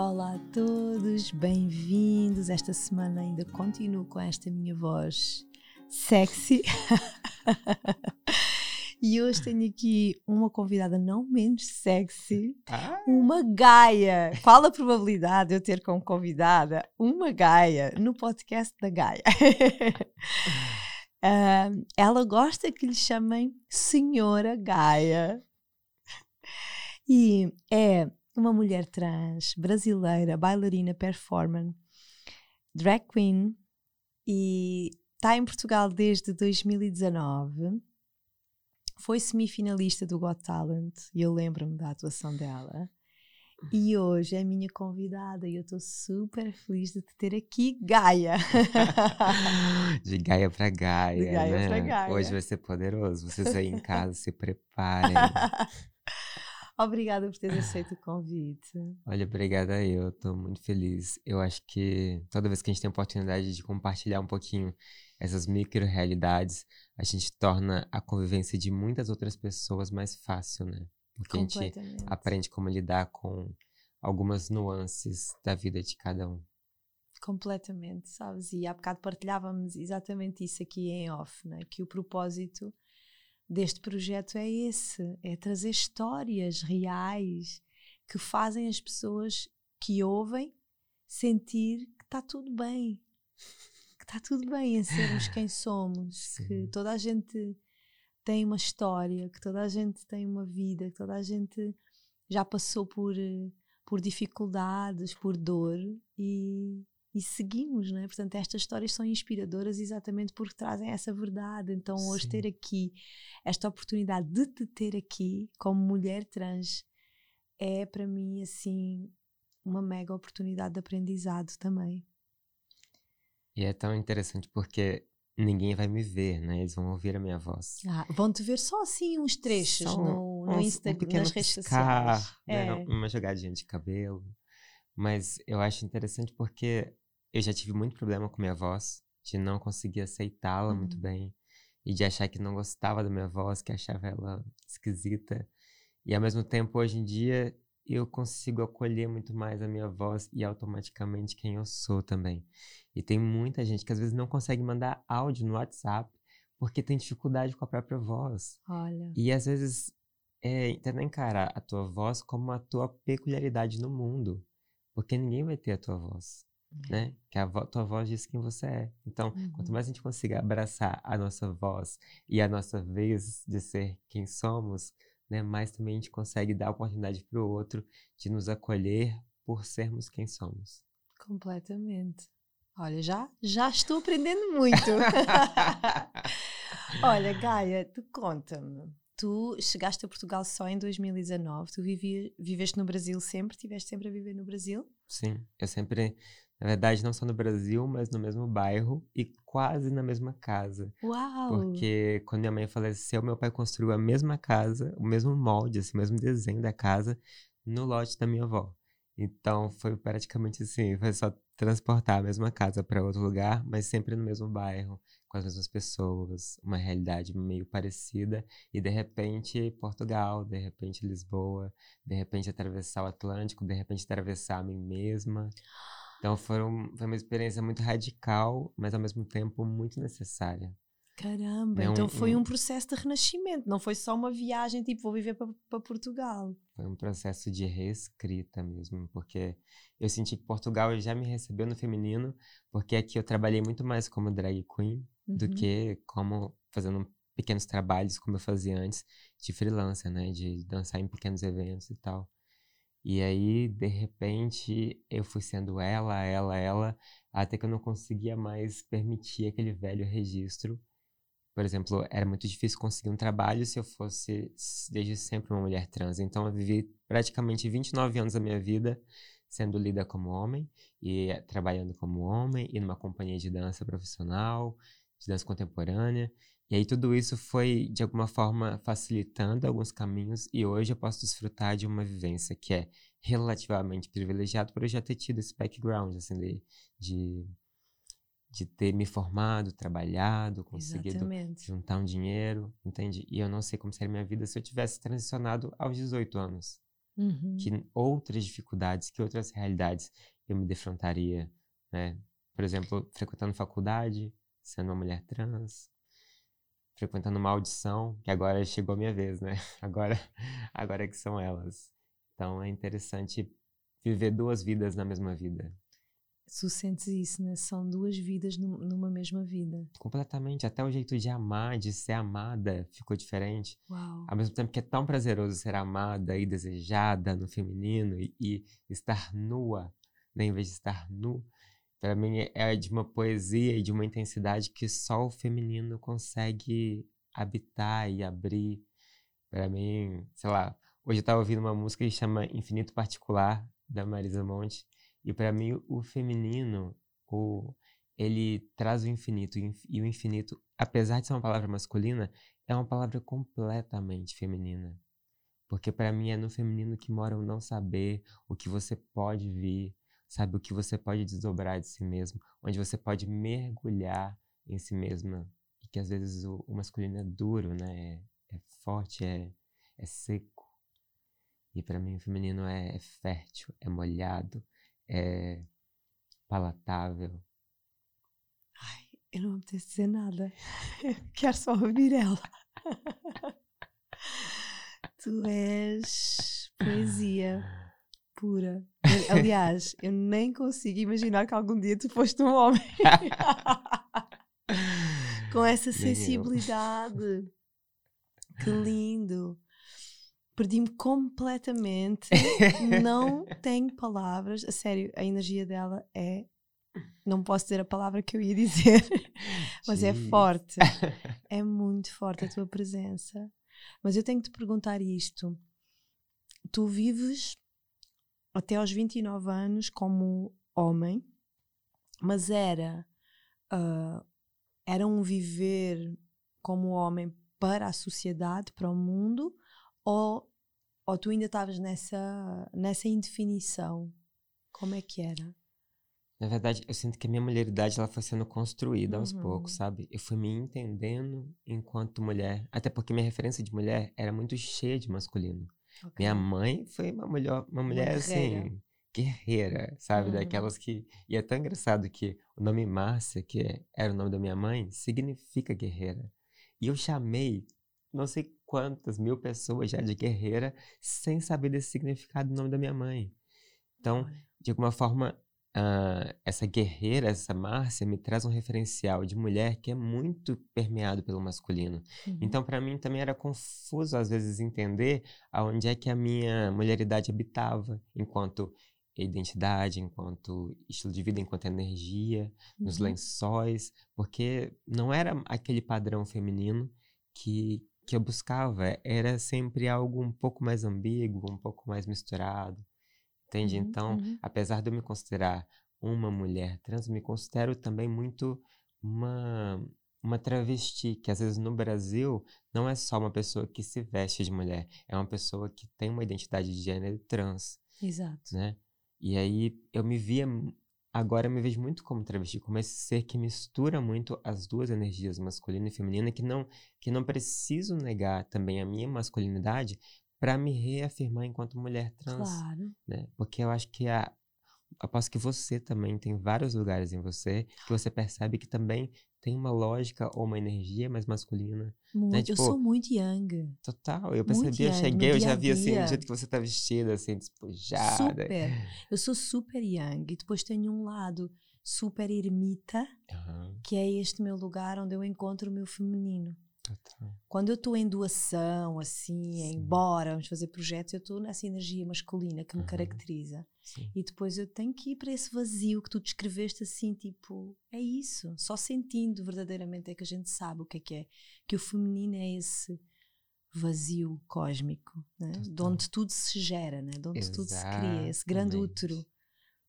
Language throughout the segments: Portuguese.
Olá a todos, bem-vindos. Esta semana ainda continuo com esta minha voz sexy. e hoje tenho aqui uma convidada não menos sexy, ah. uma Gaia. Qual a probabilidade de eu ter como convidada uma Gaia no podcast da Gaia? uh, ela gosta que lhe chamem Senhora Gaia. E é uma mulher trans, brasileira, bailarina, performer, drag queen e está em Portugal desde 2019. Foi semifinalista do Got Talent e eu lembro-me da atuação dela. E hoje é minha convidada e eu estou super feliz de te ter aqui, Gaia. De Gaia para Gaia. De Gaia né? para Gaia. Hoje vai ser poderoso. Vocês aí em casa se preparem. Obrigada por teres aceito o convite. Olha, obrigada eu, estou muito feliz. Eu acho que toda vez que a gente tem a oportunidade de compartilhar um pouquinho essas micro-realidades, a gente torna a convivência de muitas outras pessoas mais fácil, né? Porque a gente aprende como lidar com algumas nuances da vida de cada um. Completamente, sabes? E há bocado partilhávamos exatamente isso aqui em off, né? que o propósito deste projeto é esse: é trazer histórias reais que fazem as pessoas que ouvem sentir que está tudo bem, que está tudo bem em sermos quem somos, Sim. que toda a gente tem uma história, que toda a gente tem uma vida, que toda a gente já passou por, por dificuldades, por dor e, e seguimos, não é? Portanto, estas histórias são inspiradoras exatamente porque trazem essa verdade. Então, hoje Sim. ter aqui esta oportunidade de te ter aqui como mulher trans é para mim assim uma mega oportunidade de aprendizado também. E é tão interessante porque ninguém vai me ver, né? Eles vão ouvir a minha voz. Ah, vão te ver só assim uns trechos só no, no um, Instagram, um nas redes piscar, sociais. Né? É. Uma jogadinha de cabelo. Mas eu acho interessante porque eu já tive muito problema com minha voz, de não conseguir aceitá-la uhum. muito bem e de achar que não gostava da minha voz, que achava ela esquisita. E ao mesmo tempo, hoje em dia, eu consigo acolher muito mais a minha voz e automaticamente quem eu sou também. E tem muita gente que às vezes não consegue mandar áudio no WhatsApp porque tem dificuldade com a própria voz. Olha. E às vezes é, tenta encarar a tua voz como a tua peculiaridade no mundo. Porque ninguém vai ter a tua voz, uhum. né? Que a vo tua voz diz quem você é. Então, uhum. quanto mais a gente consiga abraçar a nossa voz e a nossa vez de ser quem somos, né? Mais também a gente consegue dar oportunidade para o outro de nos acolher por sermos quem somos. Completamente. Olha, já, já estou aprendendo muito. Olha, Gaia, tu conta-me tu chegaste a Portugal só em 2019, tu vivi, viveste no Brasil sempre, estiveste sempre a viver no Brasil? Sim, eu sempre, na verdade, não só no Brasil, mas no mesmo bairro e quase na mesma casa. Uau! Porque quando minha mãe faleceu, meu pai construiu a mesma casa, o mesmo molde, assim, o mesmo desenho da casa no lote da minha avó. Então foi praticamente assim, foi só transportar a mesma casa para outro lugar, mas sempre no mesmo bairro com as mesmas pessoas, uma realidade meio parecida, e de repente Portugal, de repente Lisboa, de repente atravessar o Atlântico, de repente atravessar a mim mesma. Então foram, foi uma experiência muito radical, mas ao mesmo tempo muito necessária. Caramba, então um, foi um processo de renascimento, não foi só uma viagem tipo vou viver para Portugal. Foi um processo de reescrita mesmo, porque eu senti que Portugal já me recebeu no feminino, porque aqui eu trabalhei muito mais como drag queen, uhum. do que como fazendo pequenos trabalhos como eu fazia antes de freelancer, né, de dançar em pequenos eventos e tal. E aí, de repente, eu fui sendo ela, ela, ela, até que eu não conseguia mais permitir aquele velho registro. Por exemplo, era muito difícil conseguir um trabalho se eu fosse desde sempre uma mulher trans. Então, eu vivi praticamente 29 anos da minha vida sendo lida como homem e trabalhando como homem e numa companhia de dança profissional, de dança contemporânea. E aí tudo isso foi, de alguma forma, facilitando alguns caminhos e hoje eu posso desfrutar de uma vivência que é relativamente privilegiada por eu já ter tido esse background, assim, de, de, de ter me formado, trabalhado, conseguido Exatamente. juntar um dinheiro, entende? E eu não sei como seria minha vida se eu tivesse transicionado aos 18 anos. Uhum. Que outras dificuldades, que outras realidades eu me defrontaria, né? Por exemplo, frequentando faculdade, sendo uma mulher trans, frequentando uma audição, que agora chegou a minha vez, né? Agora, agora é que são elas. Então é interessante viver duas vidas na mesma vida. Tu sentes isso, né? São duas vidas num- numa mesma vida. Completamente. Até o jeito de amar, de ser amada, ficou diferente. Uau. Ao mesmo tempo que é tão prazeroso ser amada e desejada no feminino e, e estar nua, né, em vez de estar nu, para mim é- de uma poesia e de uma intensidade que só o feminino consegue habitar e abrir. Para mim, sei lá, hoje eu estava ouvindo uma música que chama Infinito Particular, da Marisa Monte, e para mim o feminino, o, ele traz o infinito, e o infinito, apesar de ser uma palavra masculina, é uma palavra completamente feminina. Porque para mim é no feminino que mora o não saber, o que você pode vir, sabe? O que você pode desdobrar de si mesmo, onde você pode mergulhar em si mesma. E que às vezes o, o masculino é duro, né? É, é forte, é, é seco. E para mim o feminino é, é fértil, é molhado, é palatável. Ai, eu não apetece dizer nada. Quero só ouvir ela. tu és poesia pura. Aliás, eu nem consigo imaginar que algum dia tu foste um homem. Com essa sensibilidade. Que lindo. Perdi-me completamente. Não tenho palavras. A sério, a energia dela é. Não posso dizer a palavra que eu ia dizer, mas é forte. É muito forte a tua presença. Mas eu tenho que te perguntar isto. Tu vives até aos 29 anos como homem, mas era, ah, era um viver como homem para a sociedade, para o mundo, ou, ou tu ainda estavas nessa, nessa indefinição? Como é que era? Na verdade, eu sinto que a minha mulheridade ela foi sendo construída aos Uhum. poucos, sabe? Eu fui me entendendo enquanto mulher, até porque minha referência de mulher era muito cheia de masculino. Minha mãe foi uma mulher, uma mulher guerreira. assim, guerreira, sabe? Uhum. Daquelas que. E é tão engraçado que o nome Márcia, que é- era o nome da minha mãe, significa guerreira. E eu chamei não sei quantas mil pessoas já de guerreira sem saber desse significado do nome da minha mãe. Então, de alguma forma, ah, essa guerreira, essa Márcia, me traz um referencial de mulher que é muito permeado pelo masculino. Uhum. Então, para mim também era confuso às vezes entender aonde é que a minha mulheridade habitava, enquanto identidade, enquanto estilo de vida, enquanto energia, nos Uhum. lençóis, porque não era aquele padrão feminino que que eu buscava, era sempre algo um pouco mais ambíguo, um pouco mais misturado. Entende? Uhum, Então, uhum. apesar de eu me considerar uma mulher trans, me considero também muito uma, uma travesti, que às vezes no Brasil não é só uma pessoa que se veste de mulher, é uma pessoa que tem uma identidade de gênero trans, Exato. né? E aí eu me via, agora eu me vejo muito como travesti, como esse ser que mistura muito as duas energias, masculina e feminina, que não, que não preciso negar também a minha masculinidade para me reafirmar enquanto mulher trans Claro. né? Porque eu acho que a aposto que você também tem vários lugares em você que você percebe que também tem uma lógica ou uma energia mais masculina. Muito. eu tipo, sou muito young. Total. Eu percebi, eu cheguei, eu já vi assim, o jeito que você tá vestida, assim, despojada. Super. Eu sou super young e depois tenho um lado super ermita, Aham, que é este meu lugar onde eu encontro o meu feminino. Quando eu estou em doação, assim, Sim. em bora, vamos fazer projetos, eu estou nessa energia masculina que me Aham. caracteriza. Sim. E depois eu tenho que ir para esse vazio que tu descreveste assim, tipo, é isso. Só sentindo verdadeiramente é que a gente sabe o que é que é. Que o feminino é esse vazio cósmico, né? de onde tudo se gera, né? de onde tudo se cria, esse grande Exatamente. útero.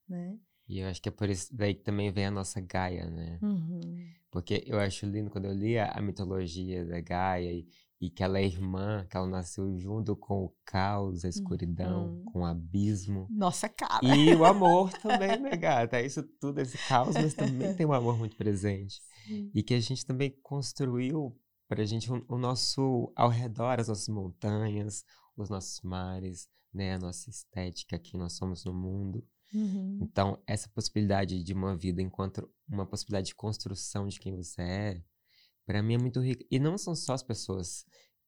né? E eu acho que é por isso daí que também vem a nossa Gaia, né? Uhum. Porque eu acho lindo quando eu li a, a mitologia da Gaia e, e, que ela é irmã, que ela nasceu junto com o caos, a escuridão, Uhum. com o abismo. Nossa cara. E o amor também, né, gata? É isso tudo, esse caos, mas também tem um amor muito presente. Sim. E que a gente também construiu pra gente o, o nosso ao redor, as nossas montanhas, os nossos mares, né, a nossa estética, quem nós somos no mundo. Uhum. Então, essa possibilidade de uma vida enquanto uma possibilidade de construção de quem você é, para mim é muito rica. E não são só as pessoas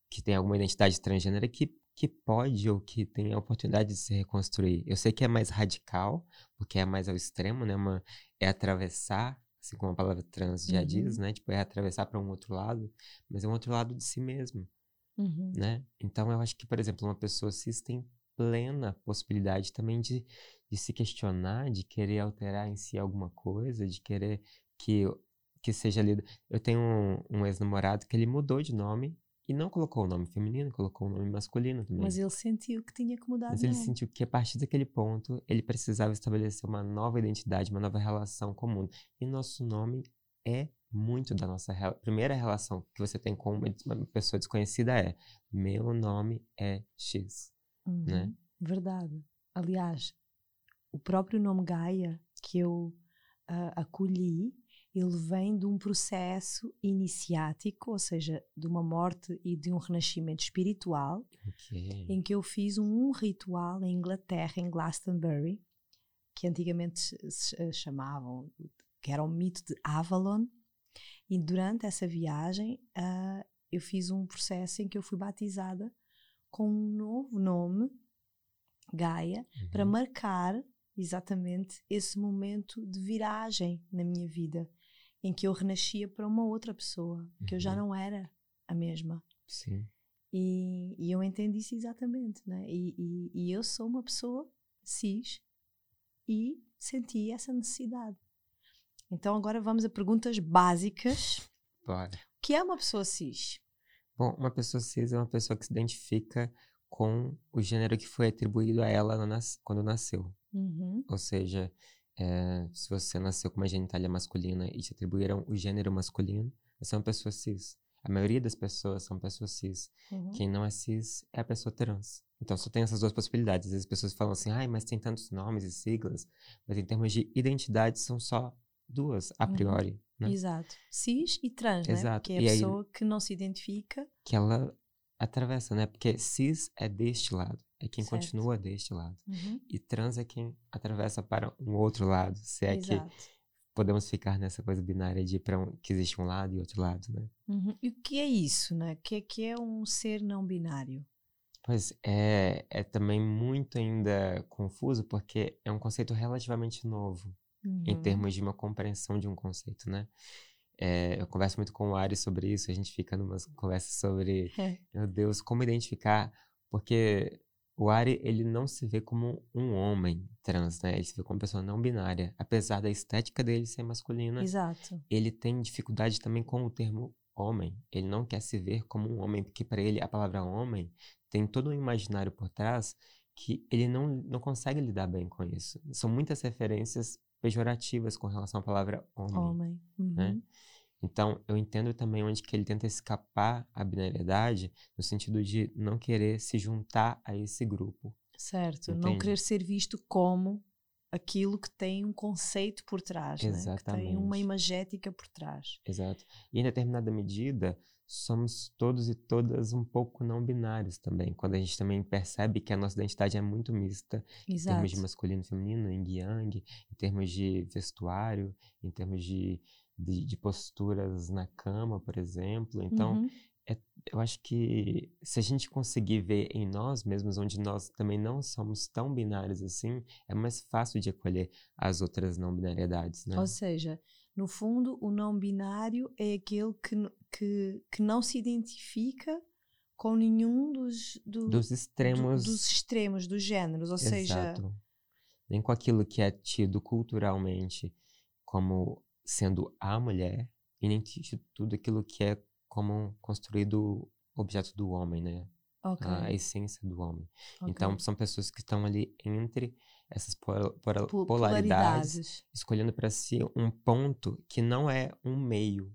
que têm alguma identidade transgênera que, que pode ou que tem a oportunidade de se reconstruir. Eu sei que é mais radical, porque é mais ao extremo, né? Uma, é atravessar, assim como a palavra trans já Uhum. diz, né? Tipo, é atravessar para um outro lado, mas é um outro lado de si mesmo Uhum. né? Então eu acho que, por exemplo, uma pessoa cis tem plena possibilidade também de, de se questionar, de querer alterar em si alguma coisa, de querer que, que seja lido. Eu tenho um, um ex-namorado que ele mudou de nome e não colocou o nome feminino, colocou o nome masculino também. Mas ele sentiu que tinha que mudar Mas ele nome. sentiu que a partir daquele ponto ele precisava estabelecer uma nova identidade, uma nova relação com o mundo. E nosso nome é muito da nossa rela- primeira relação que você tem com uma pessoa desconhecida é meu nome é X. Uhum. né? Verdade. Aliás, o próprio nome Gaia que eu ah, acolhi, ele vem de um processo iniciático, ou seja, de uma morte e de um renascimento espiritual, Ok. em que eu fiz um ritual em Inglaterra, em Glastonbury, que antigamente se- eh, chamavam, que era o mito de Avalon, e durante essa viagem ah, eu fiz um processo em que eu fui batizada com um novo nome, Gaia, para Uhum. marcar exatamente esse momento de viragem na minha vida, em que eu renascia para uma outra pessoa, que eu já Uhum. não era a mesma. Sim. E, e eu entendi isso exatamente, né? E, e, e eu sou uma pessoa cis e senti essa necessidade. Então agora vamos a perguntas básicas. Bora. O que é uma pessoa cis? Bom, uma pessoa cis é uma pessoa que se identifica com o gênero que foi atribuído a ela quando nasceu. Uhum. Ou seja, é, se você nasceu com uma genitália masculina e te atribuíram o gênero masculino, você é uma pessoa cis. A maioria das pessoas são pessoas cis. Uhum. Quem não é cis é a pessoa trans. Então só tem essas duas possibilidades. Às vezes as pessoas falam assim, ai, mas tem tantos nomes e siglas. Mas em termos de identidade são só duas, a Uhum. Né? Exato. Cis e trans, né? Exato. Que é a E aí- pessoa que não se identifica. Que ela atravessa, né? Porque cis é deste lado. É quem Certo. continua deste lado. Uhum. E trans é quem atravessa para um outro lado. Se é que Exato. podemos ficar nessa coisa binária de para um, que existe um lado e outro lado, né? Uhum. E o que é isso, né? O que é que é um ser não binário? Pois é, é também muito ainda confuso porque é um conceito relativamente novo em Uhum. termos de uma compreensão de um conceito, né? É, eu converso muito com o Ari sobre isso, a gente fica numas conversas sobre, É. meu Deus, como identificar, porque o Ari, ele não se vê como um homem trans, né? Ele se vê como uma pessoa não binária, apesar da estética dele ser masculina, Exato. ele tem dificuldade também com o termo homem. Ele não quer se ver como um homem, porque para ele a palavra homem tem todo um imaginário por trás que ele não, não consegue lidar bem com isso. São muitas referências pejorativas com relação à palavra homem. Homem. Uhum. né? Então, eu entendo também onde que ele tenta escapar à binariedade, no sentido de não querer se juntar a esse grupo. Certo. Não Entende? querer ser visto como aquilo que tem um conceito por trás, né? que tem uma imagética por trás. Exato. E em determinada medida, somos todos e todas um pouco não binários também. Quando a gente também percebe que a nossa identidade é muito mista, em Exato. termos de masculino e feminino, yin e yang, em termos de vestuário, em termos de, de, de posturas na cama, por exemplo. Então, Uhum. eu acho que se a gente conseguir ver em nós mesmos, onde nós também não somos tão binários assim, é mais fácil de acolher as outras não binariedades, né? Ou seja, no fundo, o não binário é aquele que, que, que não se identifica com nenhum dos, do- Dos do- extremos. dos extremos, dos géneros. Ou seja, Exato. Nem com aquilo que é tido culturalmente como sendo a mulher, e nem tudo aquilo que é como construído objeto do homem, né? Ok. a essência do homem. ok. Então, são pessoas que estão ali entre essas pol- pol- Po- polaridades, escolhendo para si um ponto que não é um meio,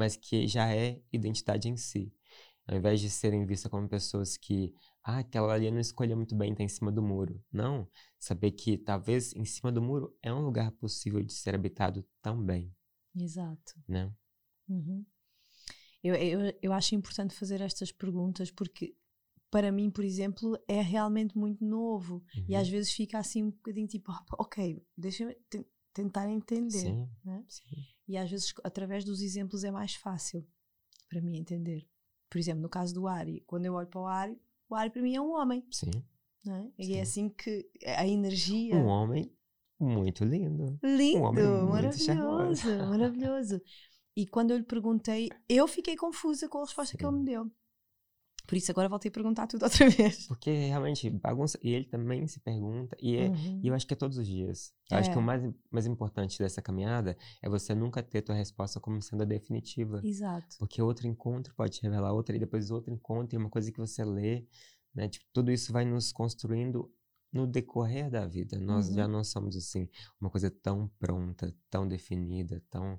mas que já é identidade em si. Ao invés de serem vistas como pessoas que, ah, aquela ali não escolheu muito bem, tá em cima do muro. Não. Saber que talvez em cima do muro é um lugar possível de ser habitado também, Exato. né? Uhum. Eu, eu, eu acho importante fazer estas perguntas porque, para mim, por exemplo, é realmente muito novo e Uhum. às vezes fica assim um bocadinho tipo, "Ah, ok, deixa-me te- tentar entender. Sim, né? sim. E às vezes, através dos exemplos, é mais fácil para mim entender. Por exemplo, no caso do Ari, quando eu olho para o Ari, o Ari para mim é um homem. Sim. Né? E Sim. é assim que a energia. Um homem muito lindo. Lindo, homem muito maravilhoso, maravilhoso. E quando eu lhe perguntei, eu fiquei confusa com a resposta que ele Sim. me deu. Por isso agora voltei a perguntar tudo outra vez. Porque realmente bagunça. E ele também se pergunta. E, é, Uhum. e eu acho que é todos os dias. Eu acho que É. o mais, mais importante dessa caminhada é você nunca ter tua resposta como sendo a definitiva. Exato. Porque outro encontro pode te revelar outra, e depois outro encontro, e uma coisa que você lê. Né? Tipo, tudo isso vai nos construindo no decorrer da vida. Nós já Uhum. não somos assim, uma coisa tão pronta, tão definida, tão.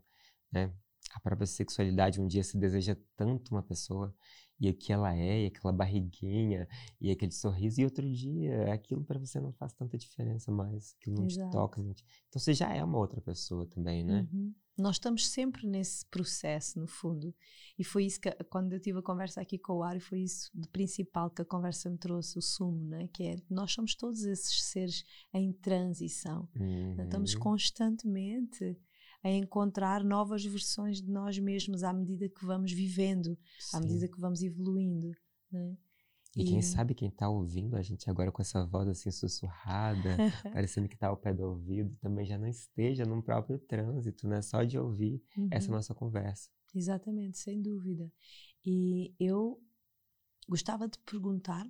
Né? A própria sexualidade, um dia se deseja tanto uma pessoa, e o que ela é, e aquela barriguinha, e aquele sorriso, e outro dia aquilo para você não faz tanta diferença mais, aquilo não Exato. te toca. Não te... Então você já é uma outra pessoa também, né? Uhum. Nós estamos sempre nesse processo, no fundo. E foi isso que, quando eu tive a conversa aqui com o Ari, foi isso de principal que a conversa me trouxe, o sumo, né? que é nós somos todos esses seres em transição. Estamos Uhum. constantemente a encontrar novas versões de nós mesmos à medida que vamos vivendo, à Sim. medida que vamos evoluindo. Né? E quem E- sabe quem tá ouvindo a gente agora com essa voz assim sussurrada, parecendo que tá ao pé do ouvido, também já não esteja num próprio trânsito, né? Só de ouvir essa Uhum. nossa conversa. Exatamente, sem dúvida. E eu gostava de perguntar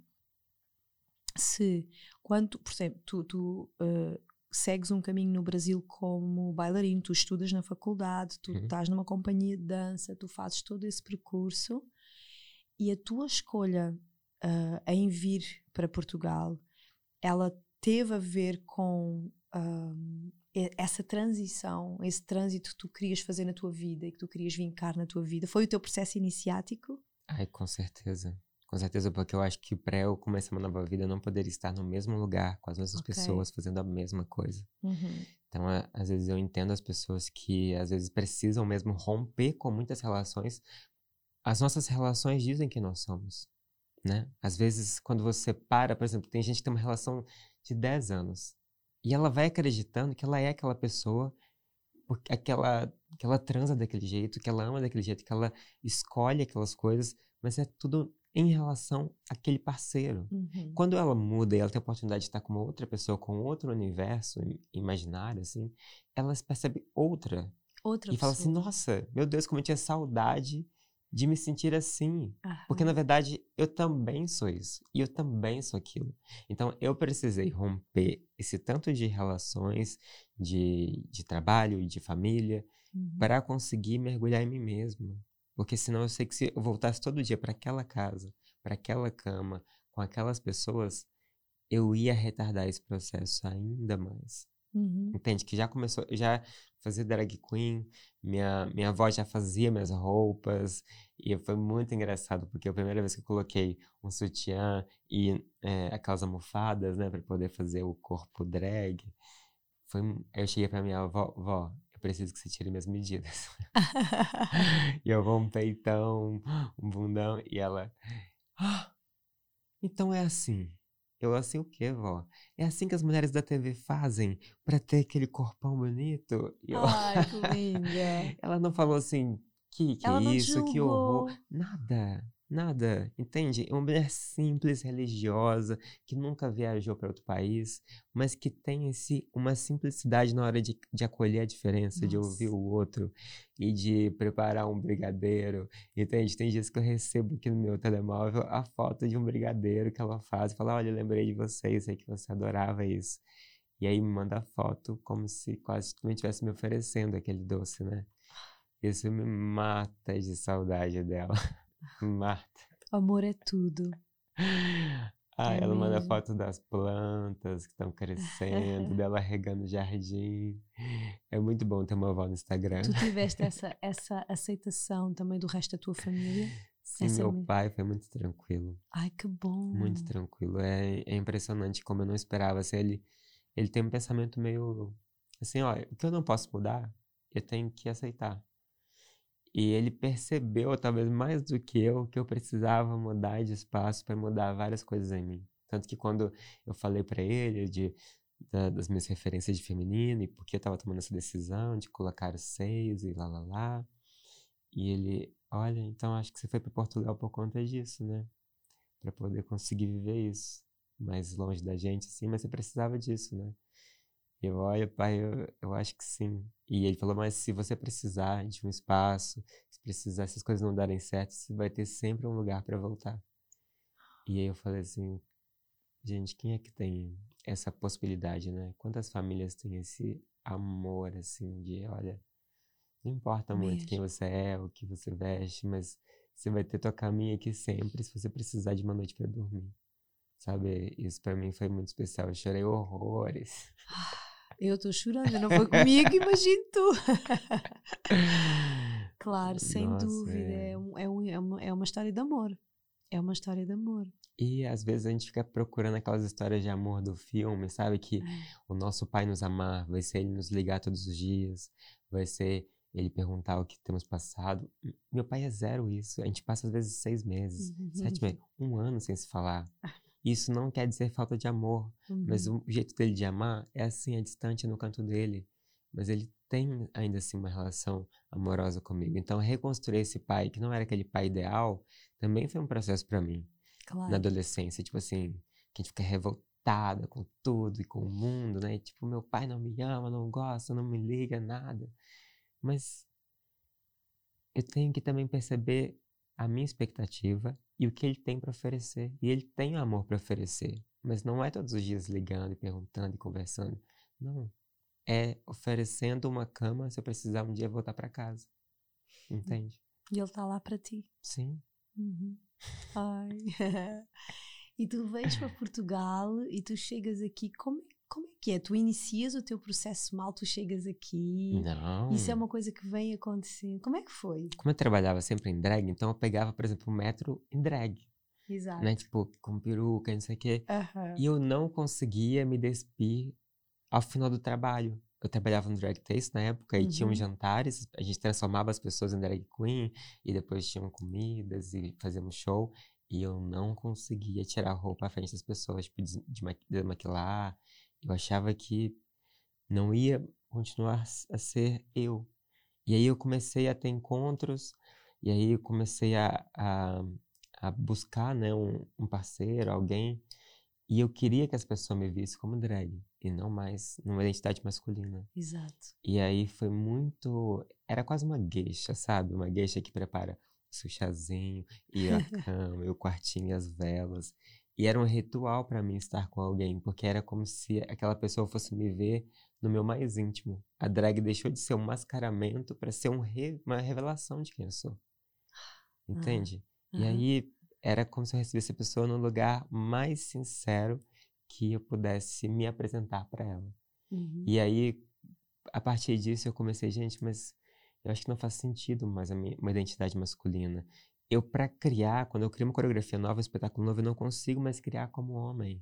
se, quando, por exemplo, tu, tu, eh, segues um caminho no Brasil como bailarino, tu estudas na faculdade, tu Uhum. estás numa companhia de dança, tu fazes todo esse percurso e a tua escolha ah, em vir para Portugal, ela teve a ver com e- essa transição, esse trânsito que tu querias fazer na tua vida e que tu querias vincar na tua vida? Foi o teu processo iniciático? Ai, com certeza. Com certeza, porque eu acho que para eu começar uma nova vida, eu não poderia estar no mesmo lugar, com as mesmas Ok. pessoas, fazendo a mesma coisa. Uhum. Então, a- às vezes eu entendo as pessoas que às vezes precisam mesmo romper com muitas relações. As nossas relações dizem quem nós somos, né? Às vezes, quando você para, por exemplo, tem gente que tem uma relação de 10 anos e ela vai acreditando que ela é aquela pessoa, porque aquela, que ela transa daquele jeito, que ela ama daquele jeito, que ela escolhe aquelas coisas, mas é tudo em relação àquele parceiro. Uhum. Quando ela muda e ela tem a oportunidade de estar com uma outra pessoa, com outro universo im- imaginário, assim, ela se percebe outra. Outra e fala assim, pessoa. nossa, meu Deus, como eu tinha saudade de me sentir assim. Porque, na verdade, eu também sou isso. E eu também sou aquilo. Então, eu precisei romper esse tanto de relações, de, de trabalho e de família, Uhum. para conseguir mergulhar em mim mesmo. Porque senão eu sei que se eu voltasse todo dia para aquela casa, para aquela cama, com aquelas pessoas, eu ia retardar esse processo ainda mais. Uhum. Entende? Que já começou, já fazia drag queen, minha, minha avó já fazia minhas roupas, e foi muito engraçado, porque a primeira vez que eu coloquei um sutiã e é, aquelas almofadas, né, para poder fazer o corpo drag, foi, eu cheguei pra minha avó, vó, preciso que você tire minhas medidas. e eu vou um peitão, um bundão, e ela, ah, então é assim. Eu assim o quê, vó? É assim que as mulheres da TV fazem pra ter aquele corpão bonito? E eu- Ai, que linda. ela não falou assim, que que Ela é isso, que horror. Nada, nada, entende? É uma mulher simples, religiosa, que nunca viajou para outro país, mas que tem em si uma simplicidade na hora de, de acolher a diferença, de ouvir Nossa. o outro e de preparar um brigadeiro, entende? Tem dias que eu recebo aqui no meu telemóvel a foto de um brigadeiro que ela faz e fala, olha, eu lembrei de você, sei que você adorava isso. E aí me manda a foto como se quase também estivesse me oferecendo aquele doce, né? Isso me mata de saudade dela. Mata. Amor é tudo. Ah, É ela manda mesmo. foto das plantas que estão crescendo, dela regando o jardim. É muito bom ter uma avó no Instagram. Tu tiveste essa, essa aceitação também do resto da tua família? Sim, essa meu me- pai foi muito tranquilo. Ai, que bom. Muito tranquilo. É, é impressionante como eu não esperava. Assim, ele, ele tem um pensamento meio assim, ó, o que eu não posso mudar, eu tenho que aceitar. E ele percebeu, talvez mais do que eu, que eu precisava mudar de espaço para mudar várias coisas em mim. Tanto que quando eu falei para ele de, da- das minhas referências de feminino e por que eu estava tomando essa decisão de colocar os seios e lá lá lá, e ele, olha, então acho que você foi para Portugal por conta disso, né? Para poder conseguir viver isso mais longe da gente, assim, mas você precisava disso, né? E eu, olha, pai, eu, eu acho que sim. E ele falou, mas se você precisar de um espaço, se precisar, se as coisas não darem certo, você vai ter sempre um lugar para voltar. E aí eu falei assim, gente, quem é que tem essa possibilidade, né? Quantas famílias têm esse amor, assim, de, olha, não importa muito quem Mesmo. você é, o que você veste, mas você vai ter tua caminho aqui sempre se você precisar de uma noite para dormir. Sabe, isso para mim foi muito especial. Eu chorei horrores. Eu estou chorando, não foi comigo, imagino tu. Claro, sem Nossa, dúvida. é. É, um- é, um- é uma, é uma história de amor. É uma história de amor. E às vezes a gente fica procurando aquelas histórias de amor do filme, sabe? Que É. o nosso pai nos amar, vai ser ele nos ligar todos os dias, vai ser ele perguntar o que temos passado. Meu pai é zero isso. A gente passa às vezes seis meses, sete meses, um ano sem se falar. Isso não quer dizer falta de amor, mas Uhum. o jeito dele de amar é assim, é distante no canto dele. Mas ele tem ainda assim uma relação amorosa comigo. Então, reconstruir esse pai, que não era aquele pai ideal, também foi um processo para mim na Claro. adolescência, tipo assim, que a gente fica revoltada com tudo e com o mundo, né? Tipo, meu pai não me ama, não gosta, não me liga, nada. Mas eu tenho que também perceber a minha expectativa e o que ele tem para oferecer. E ele tem amor para oferecer, mas não é todos os dias ligando e perguntando e conversando. Não. É oferecendo uma cama se eu precisar um dia voltar para casa. Entende? E ele está lá para ti. Sim. Uhum. Ai. e tu vens para Portugal e tu chegas aqui. Como, como é que é? Tu inicias o teu processo mal, tu chegas aqui. Não. Isso é uma coisa que vem acontecendo. Como é que foi? como eu trabalhava sempre em drag, então eu pegava, por exemplo, o metro em drag, Exato. né? Tipo, com peruca, não sei o quê. E eu não conseguia me despir ao final do trabalho. Eu trabalhava no Drag Taste na época e tinham Uhum. jantares, a gente transformava as pessoas em drag queen e depois tinham comidas e fazíamos show. E eu não conseguia tirar a roupa à frente das pessoas, tipo, des- de desmaquilar. Eu achava que não ia continuar a ser eu. E aí eu comecei a ter encontros, e aí eu comecei a, a, a buscar, né, um, um parceiro, alguém. E eu queria que as pessoas me vissem como drag, e não mais numa identidade masculina. Exato. E aí foi muito. Era quase uma gueixa, sabe? Uma gueixa que prepara o seu chazinho, e a cama, e o quartinho e as velas. E era um ritual para mim estar com alguém, porque era como se aquela pessoa fosse me ver no meu mais íntimo. A drag deixou de ser um mascaramento para ser um re- uma revelação de quem eu sou. Entende? E Aham. aí era como se eu recebesse a pessoa no lugar mais sincero que eu pudesse me apresentar para ela. Uhum. E aí, a partir disso, eu comecei, gente, mas eu acho que não faz sentido mais a minha, uma identidade masculina. Eu, para criar, quando eu crio uma coreografia nova, um espetáculo novo, eu não consigo mais criar como homem.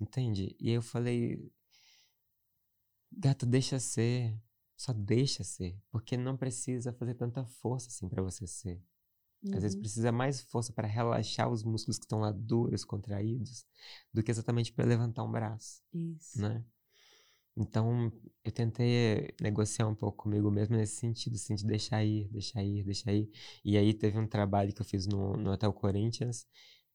Entende? E aí eu falei, gato, deixa ser. Só deixa ser. Porque não precisa fazer tanta força assim para você ser. Às vezes Uhum. precisa mais força para relaxar os músculos que estão lá duros, contraídos, do que exatamente para levantar um braço Isso. né? Então, eu tentei negociar um pouco comigo mesmo nesse sentido, assim, de deixar ir, deixar ir, deixar ir. E aí teve um trabalho que eu fiz no, no Hotel Corinthians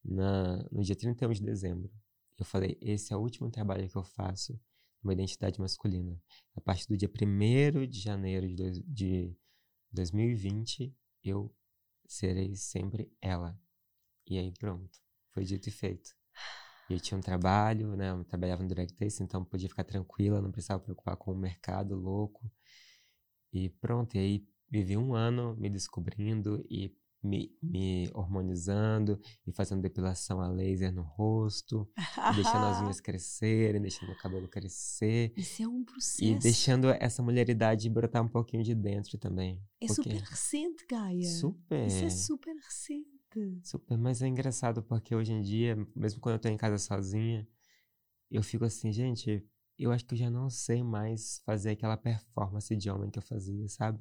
na, no dia 31 de dezembro. Eu falei, esse é o último trabalho que eu faço uma identidade masculina. A partir do dia 1 de janeiro de, dois, de 2020, eu serei sempre ela. E aí pronto, foi dito e feito. E eu tinha um trabalho, né? Eu trabalhava no Direct Taste, então podia ficar tranquila, não precisava preocupar com o mercado louco. E pronto, e aí vivi um ano me descobrindo e me, me hormonizando e fazendo depilação a laser no rosto, deixando as unhas crescerem, deixando o cabelo crescer. Isso é um processo. E deixando essa mulheridade brotar um pouquinho de dentro também. É porque... super recente, Gaia. Super. Isso é super recente. Super, mas é engraçado porque hoje em dia, mesmo quando eu tô em casa sozinha, eu fico assim, gente, eu acho que eu já não sei mais fazer aquela performance de homem que eu fazia, sabe?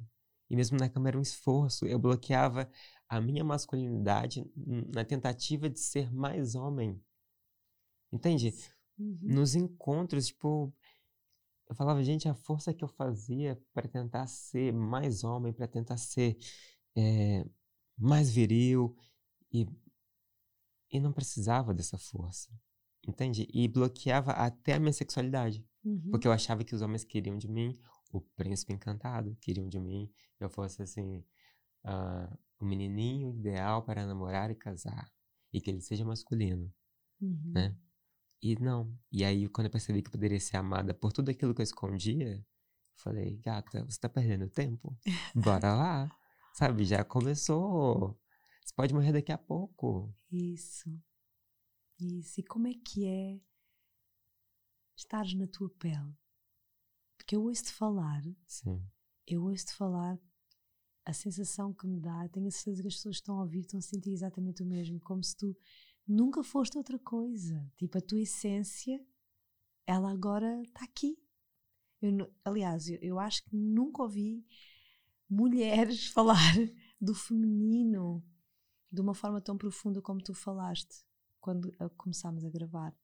E mesmo na câmera era um esforço. Eu bloqueava a minha masculinidade na tentativa de ser mais homem. Entende? Uhum. Nos encontros, tipo, eu falava, gente, a força que eu fazia para tentar ser mais homem, para tentar ser é, mais viril, e, e não precisava dessa força. Entende? E bloqueava até a minha sexualidade. Uhum. Porque eu achava que os homens queriam de mim o príncipe encantado, queriam de mim eu fosse assim, uh, o menininho ideal para namorar e casar. E que ele seja masculino, uhum. né? E não. E aí, quando eu percebi que poderia ser amada por tudo aquilo que eu escondia, falei, gata, você tá perdendo tempo? Bora lá. Sabe, já começou. Você pode morrer daqui a pouco. Isso. Isso. E como é que é estares na tua pele? Porque eu ouço-te falar. Sim. Eu ouço-te falar a sensação que me dá, tenho a certeza que as pessoas que estão a ouvir estão a sentir exatamente o mesmo, como se tu nunca foste outra coisa. Tipo, a tua essência, ela agora está aqui. Eu, aliás, eu, eu acho que nunca ouvi mulheres falar do feminino de uma forma tão profunda como tu falaste quando começámos a gravar.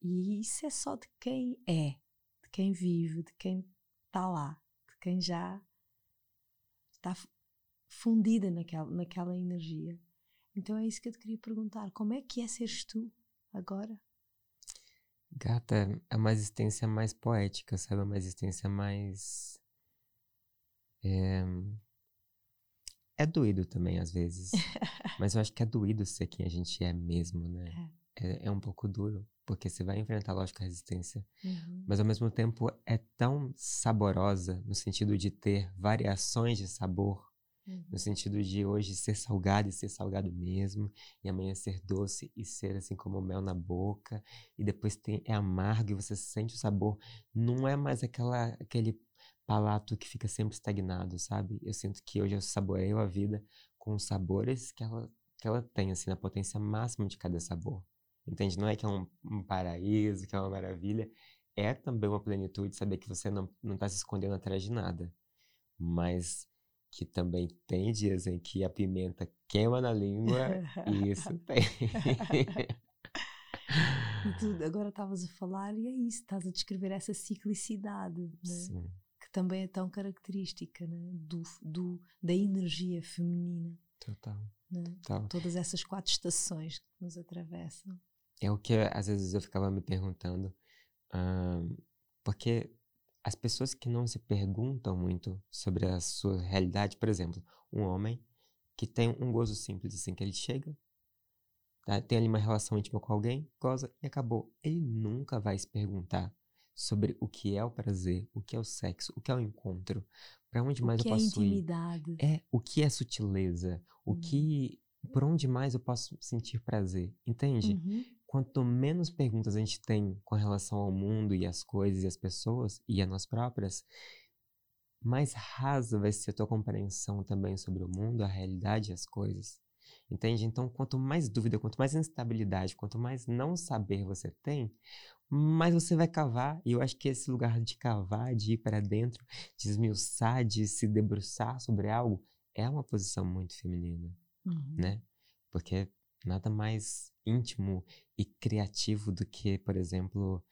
E isso é só de quem é, de quem vive, de quem está lá, de quem já está fundida naquela, naquela energia. Então é isso que eu te queria perguntar: como é que é seres tu agora? Gata, é uma existência mais poética, sabe? É uma existência mais. É, é doído também, às vezes. Mas eu acho que é doído ser quem a gente é mesmo, né? É, é, é um pouco duro, porque você vai enfrentar, lógico, a resistência. Uhum. Mas ao mesmo tempo é tão saborosa, no sentido de ter variações de sabor Uhum. No sentido de hoje ser salgado e ser salgado mesmo, e amanhã ser doce e ser assim como mel na boca, e depois tem, é amargo e você sente o sabor. Não é mais aquela, aquele palato que fica sempre estagnado, sabe? Eu sinto que hoje eu saboreio a vida com os sabores que ela, que ela tem, assim, na potência máxima de cada sabor. Entende? Não é que é um, um paraíso, que é uma maravilha. É também uma plenitude saber que você não está se escondendo atrás de nada. Mas que também tem dias em que a pimenta queima na língua, e isso tem. e tu agora estavas a falar e é isso, estás a descrever essa ciclicidade, né? que também é tão característica né? do, do, da energia feminina. Total. Né? Total. Todas essas quatro estações que nos atravessam. É o que às vezes eu ficava me perguntando, porque as pessoas que não se perguntam muito sobre a sua realidade, por exemplo, um homem que tem um gozo simples, assim, que ele chega, tá? tem ali uma relação íntima com alguém, goza e acabou. Ele nunca vai se perguntar sobre o que é o prazer, o que é o sexo, o que é o encontro, para onde mais eu é posso é intimidade. ir. É, o que é sutileza, o hum. que por onde mais eu posso sentir prazer, entende? Uhum quanto menos perguntas a gente tem com relação ao mundo e as coisas e as pessoas e a nós próprias, mais rasa vai ser a tua compreensão também sobre o mundo, a realidade e as coisas. Entende? Então, quanto mais dúvida, quanto mais instabilidade, quanto mais não saber você tem, mais você vai cavar. E eu acho que esse lugar de cavar, de ir para dentro, de esmiuçar, de se debruçar sobre algo, é uma posição muito feminina, uhum. né? Porque nada mais íntimo e criativo do que, por exemplo,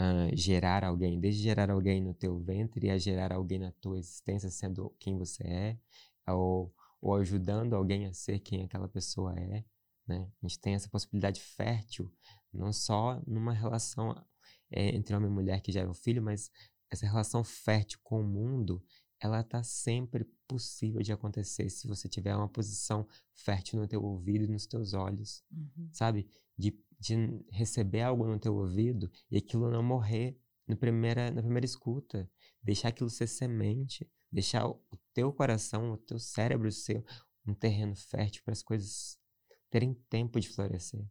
uh, gerar alguém, desde gerar alguém no teu ventre a gerar alguém na tua existência, sendo quem você é, ou, ou ajudando alguém a ser quem aquela pessoa é. Né? A gente tem essa possibilidade fértil, não só numa relação é, entre homem e mulher que gera um filho, mas essa relação fértil com o mundo ela está sempre possível de acontecer se você tiver uma posição fértil no teu ouvido e nos teus olhos, uhum. sabe? De, de receber algo no teu ouvido e aquilo não morrer no primeira, na primeira escuta. Deixar aquilo ser semente, deixar o teu coração, o teu cérebro ser um terreno fértil para as coisas terem tempo de florescer.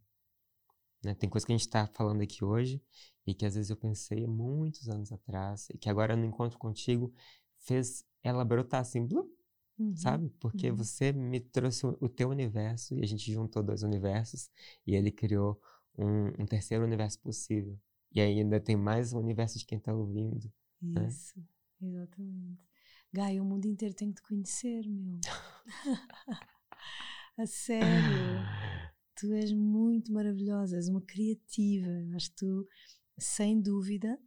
Né? Tem coisa que a gente está falando aqui hoje e que às vezes eu pensei muitos anos atrás e que agora no encontro contigo fez ela brotar assim, blum, uhum. sabe? Porque uhum. você me trouxe o teu universo e a gente juntou dois universos e ele criou um, um terceiro universo possível. E ainda tem mais um universo de quem está ouvindo. Né? Isso, né? exatamente. Gaia, o mundo inteiro tem que te conhecer, meu. a sério. Tu és muito maravilhosa, és uma criativa. Acho que tu, sem dúvida,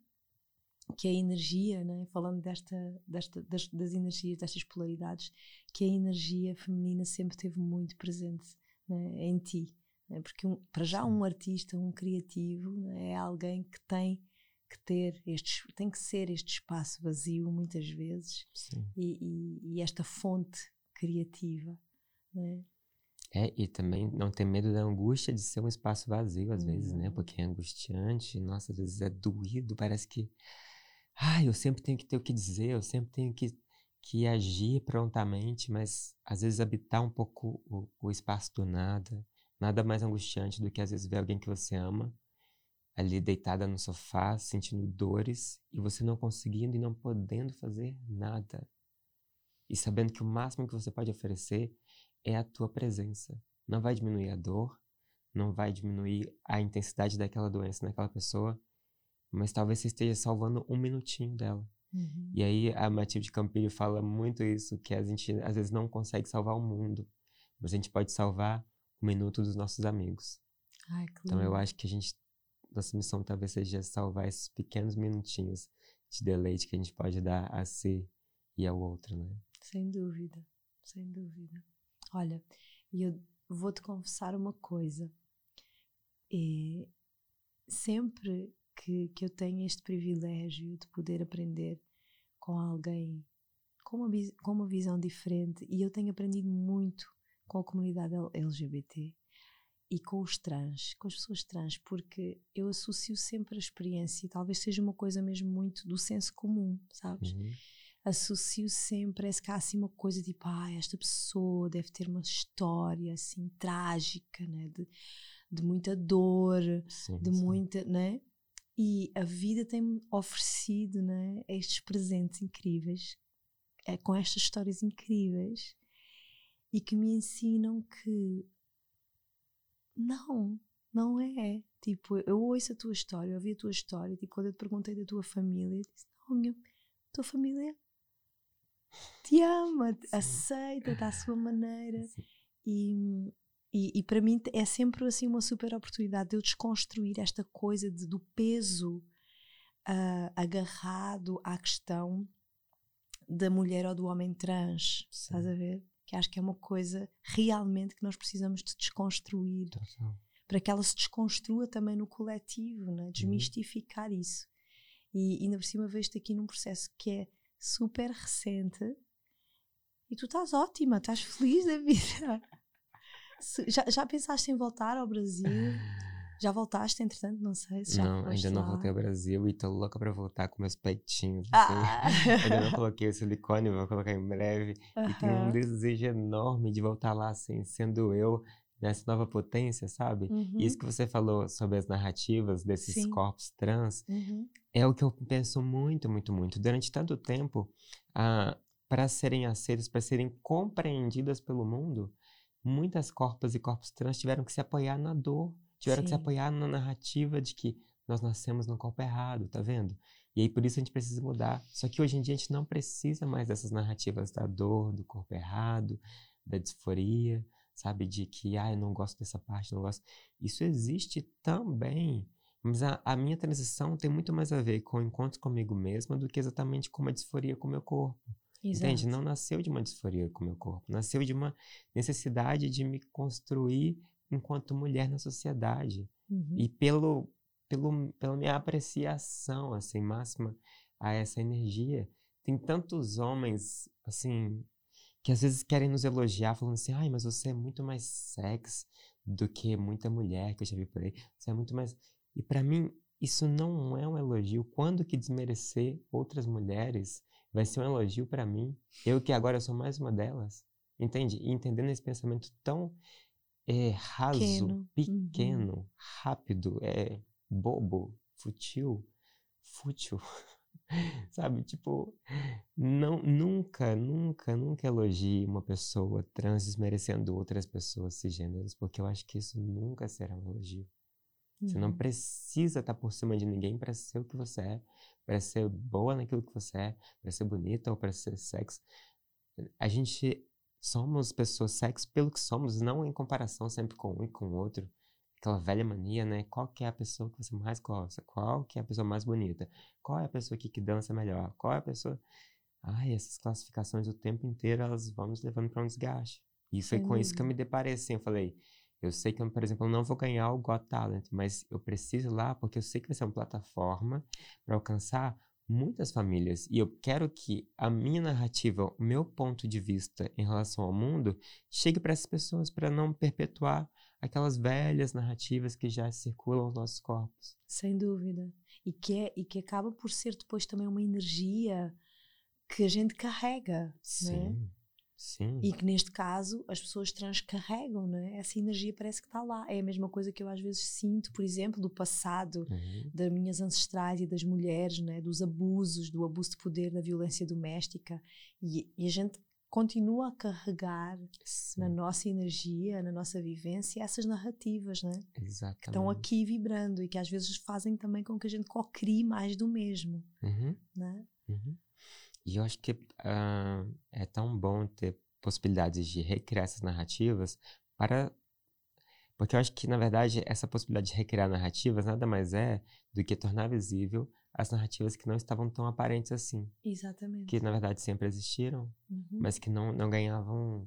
que a energia, né? falando desta, desta das, das, energias, destas polaridades, que a energia feminina sempre teve muito presente né? em ti. Né? Porque um, para já um artista, um criativo, né? é alguém que tem que ter este, tem que ser este espaço vazio muitas vezes e, e, e, esta fonte criativa. Né? É, e também não ter medo da angústia de ser um espaço vazio, às uhum. vezes, né? Uhum. Porque é angustiante, nossa, às vezes é doído, parece que. Ai, eu sempre tenho que ter o que dizer, eu sempre tenho que, que agir prontamente, mas às vezes habitar um pouco o, o espaço do nada, nada mais angustiante do que às vezes ver alguém que você ama ali deitada no sofá, sentindo dores e você não conseguindo e não podendo fazer nada. E sabendo que o máximo que você pode oferecer é a tua presença. Não vai diminuir a dor, não vai diminuir a intensidade daquela doença naquela pessoa, mas talvez você esteja salvando um minutinho dela. Uhum. E aí a Matilde Campilho fala muito isso, que a gente às vezes não consegue salvar o mundo, mas a gente pode salvar um minuto dos nossos amigos. Ai, então eu acho que a gente nossa missão talvez seja salvar esses pequenos minutinhos de deleite que a gente pode dar a si e ao outro, né? Sem dúvida, sem dúvida. Olha, e eu vou te confessar uma coisa. É, sempre que, que eu tenho este privilégio de poder aprender com alguém com uma, com uma visão diferente, e eu tenho aprendido muito com a comunidade LGBT, e com os trans, com as pessoas trans, porque eu associo sempre a experiência, e talvez seja uma coisa mesmo muito do senso comum, sabes? Uhum. Associo sempre, parece que há assim uma coisa tipo, ah, esta pessoa deve ter uma história assim trágica, né? De, de muita dor, sim, de sim. muita, né? E a vida tem-me oferecido, né? Estes presentes incríveis, é, com estas histórias incríveis e que me ensinam que não, não é. Tipo, eu ouço a tua história, eu ouvi a tua história, tipo, quando eu te perguntei da tua família, eu disse, não, minha, tua família te ama, aceita-te à sua maneira. E, e, e, para mim é sempre assim uma super oportunidade de eu desconstruir esta coisa de, do peso uh, agarrado à questão da mulher ou do homem trans, Sim. estás a ver? que acho que é uma coisa realmente que nós precisamos de desconstruir para que ela se desconstrua também no coletivo, né? desmistificar uhum. isso. E ainda por cima vejo-te aqui num processo que é super recente e tu estás ótima, estás feliz da vida. já, já pensaste em voltar ao Brasil? Já voltaste, entretanto, não sei se já Não, ainda não lá. voltei ao Brasil e tô louca pra voltar com meus peitinhos. Assim. Ah. ainda não coloquei o silicone, vou colocar em breve. E tenho um desejo enorme de voltar lá, assim, sendo eu nessa nova potência, sabe? Uhum. Isso que você falou sobre as narrativas desses Sim. corpos trans uhum. é o que eu penso muito, muito, muito. Durante tanto tempo, ah, para serem aceitas, para serem compreendidas pelo mundo, muitas corpos e corpos trans tiveram que se apoiar na dor tiveram Sim. que se apoiar na narrativa de que nós nascemos no corpo errado, tá vendo? E aí por isso a gente precisa mudar. Só que hoje em dia a gente não precisa mais dessas narrativas da dor, do corpo errado, da disforia, sabe? De que, ah, eu não gosto dessa parte, não gosto. Isso existe também. Mas a, a minha transição tem muito mais a ver com o encontro comigo mesma do que exatamente com uma disforia com o meu corpo. Exato. Entende? Não nasceu de uma disforia com o meu corpo. Nasceu de uma necessidade de me construir enquanto mulher na sociedade. Uhum. E pelo, pelo, pela minha apreciação, assim, máxima a essa energia. Tem tantos homens, assim, que às vezes querem nos elogiar, falando assim, ai, mas você é muito mais sexy do que muita mulher que eu já vi por aí. Você é muito mais... E para mim, isso não é um elogio. Quando que desmerecer outras mulheres vai ser um elogio para mim? Eu que agora sou mais uma delas. Entende? E entendendo esse pensamento tão é, raso, Pequeno. pequeno, Uhum. rápido, é bobo, futil, fútil. Sabe? Tipo, não, nunca, nunca, nunca elogie uma pessoa trans desmerecendo outras pessoas cisgêneras, porque eu acho que isso nunca será um elogio. Você não Uhum. precisa estar por cima de ninguém para ser o que você é, para ser boa naquilo que você é, para ser bonita ou para ser sexy. A gente somos pessoas sexy pelo que somos, não em comparação sempre com um e com o outro. Aquela velha mania, né? Qual que é a pessoa que você mais gosta? Qual que é a pessoa mais bonita? Qual é a pessoa aqui que dança melhor? Qual é a pessoa... Ai, essas classificações o tempo inteiro, elas vão nos levando para um desgaste. E foi com isso que eu me deparei assim, eu falei, eu sei que, por exemplo, eu não vou ganhar o Got Talent, mas eu preciso ir lá porque eu sei que vai ser uma plataforma para alcançar muitas famílias. E eu quero que a minha narrativa, o meu ponto de vista em relação ao mundo, chegue para essas pessoas, para não perpetuar aquelas velhas narrativas que já circulam nos nossos corpos. Sem dúvida. E que, é, e que acaba por ser depois também uma energia que a gente carrega. Né? Sim, sim. E que neste caso as pessoas trans carregam, né? essa energia parece que está lá. É a mesma coisa que eu às vezes sinto, por exemplo, do passado Uhum. das minhas ancestrais e das mulheres, né? dos abusos, do abuso de poder, da violência doméstica. E, e a gente continua a carregar Sim, na nossa energia, na nossa vivência, essas narrativas né? que estão exatamente. aqui vibrando e que às vezes fazem também com que a gente cocrie mais do mesmo. Uhum. Né? Uhum. E eu acho que ah, é tão bom ter possibilidades de recriar essas narrativas para. Porque eu acho que, na verdade, essa possibilidade de recriar narrativas nada mais é do que tornar visível as narrativas que não estavam tão aparentes assim. Exatamente. Que, na verdade, sempre existiram, Uhum. mas que não, não ganhavam